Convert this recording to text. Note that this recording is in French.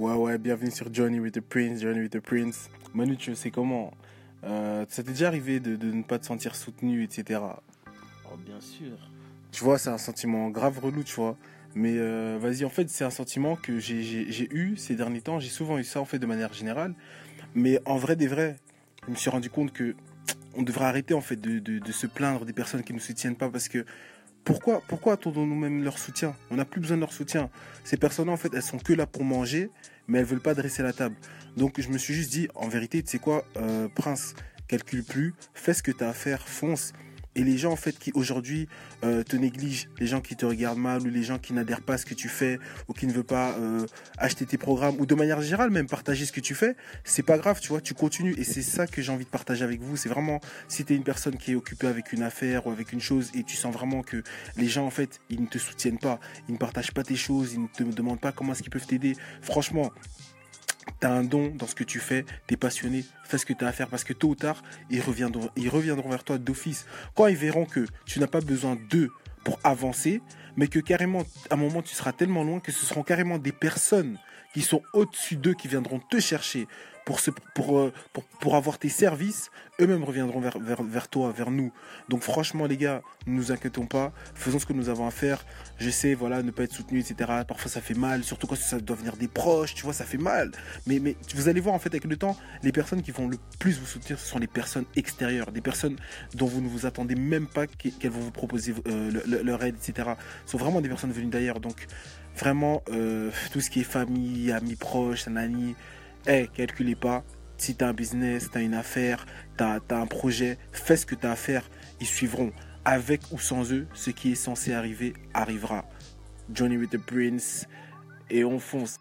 Ouais, ouais, bienvenue sur Johnny with the Prince, Johnny with the Prince. Manu, tu sais comment euh, Ça t'est déjà arrivé de, de, ne pas te sentir soutenu, etc. Oh, bien sûr. Tu vois, c'est un sentiment grave relou, tu vois. Mais euh, vas-y, en fait, c'est un sentiment que j'ai eu ces derniers temps. J'ai souvent eu ça, en fait, de manière générale. Mais en vrai des vrais, je me suis rendu compte que on devrait arrêter, en fait, de, de, de se plaindre des personnes qui ne nous soutiennent pas parce que pourquoi, pourquoi attendons-nous même leur soutien? On n'a plus besoin de leur soutien. Ces personnes-là, en fait, elles sont que là pour manger, mais elles veulent pas dresser la table. Donc, je me suis juste dit, en vérité, tu sais quoi, euh, Prince, calcule plus, fais ce que tu as à faire, fonce. Et les gens en fait qui aujourd'hui euh, te négligent, les gens qui te regardent mal ou les gens qui n'adhèrent pas à ce que tu fais ou qui ne veulent pas euh, acheter tes programmes ou de manière générale même partager ce que tu fais, c'est pas grave, tu vois, tu continues et c'est ça que j'ai envie de partager avec vous. C'est vraiment si tu es une personne qui est occupée avec une affaire ou avec une chose et tu sens vraiment que les gens en fait ils ne te soutiennent pas, ils ne partagent pas tes choses, ils ne te demandent pas comment est-ce qu'ils peuvent t'aider. Franchement, T'as un don dans ce que tu fais, t'es passionné, fais ce que tu as à faire parce que tôt ou tard, ils reviendront, ils reviendront vers toi d'office. Quand ils verront que tu n'as pas besoin d'eux pour avancer, mais que carrément, à un moment, tu seras tellement loin que ce seront carrément des personnes qui sont au-dessus d'eux qui viendront te chercher euh, pour, avoir tes services, eux-mêmes reviendront vers, toi, vers nous. Donc franchement les gars, ne nous inquiétons pas, faisons ce que nous avons à faire. Je sais, voilà, ne pas être soutenu, etc. Parfois ça fait mal, surtout quand ça doit venir des proches, tu vois, ça fait mal. Mais, vous allez voir en fait avec le temps, les personnes qui vont le plus vous soutenir, ce sont les personnes extérieures, des personnes dont vous ne vous attendez même pas qu'elles vont vous proposer euh, leur aide, etc. Ce sont vraiment des personnes venues d'ailleurs. Donc vraiment, euh, tout ce qui est famille, amis proches, nanani, hey, calculez pas. Si tu as un business, tu as une affaire, tu as, un projet, fais ce que tu as à faire. Ils suivront. Avec ou sans eux, ce qui est censé arriver arrivera. Johnny with the Prince. Et on fonce.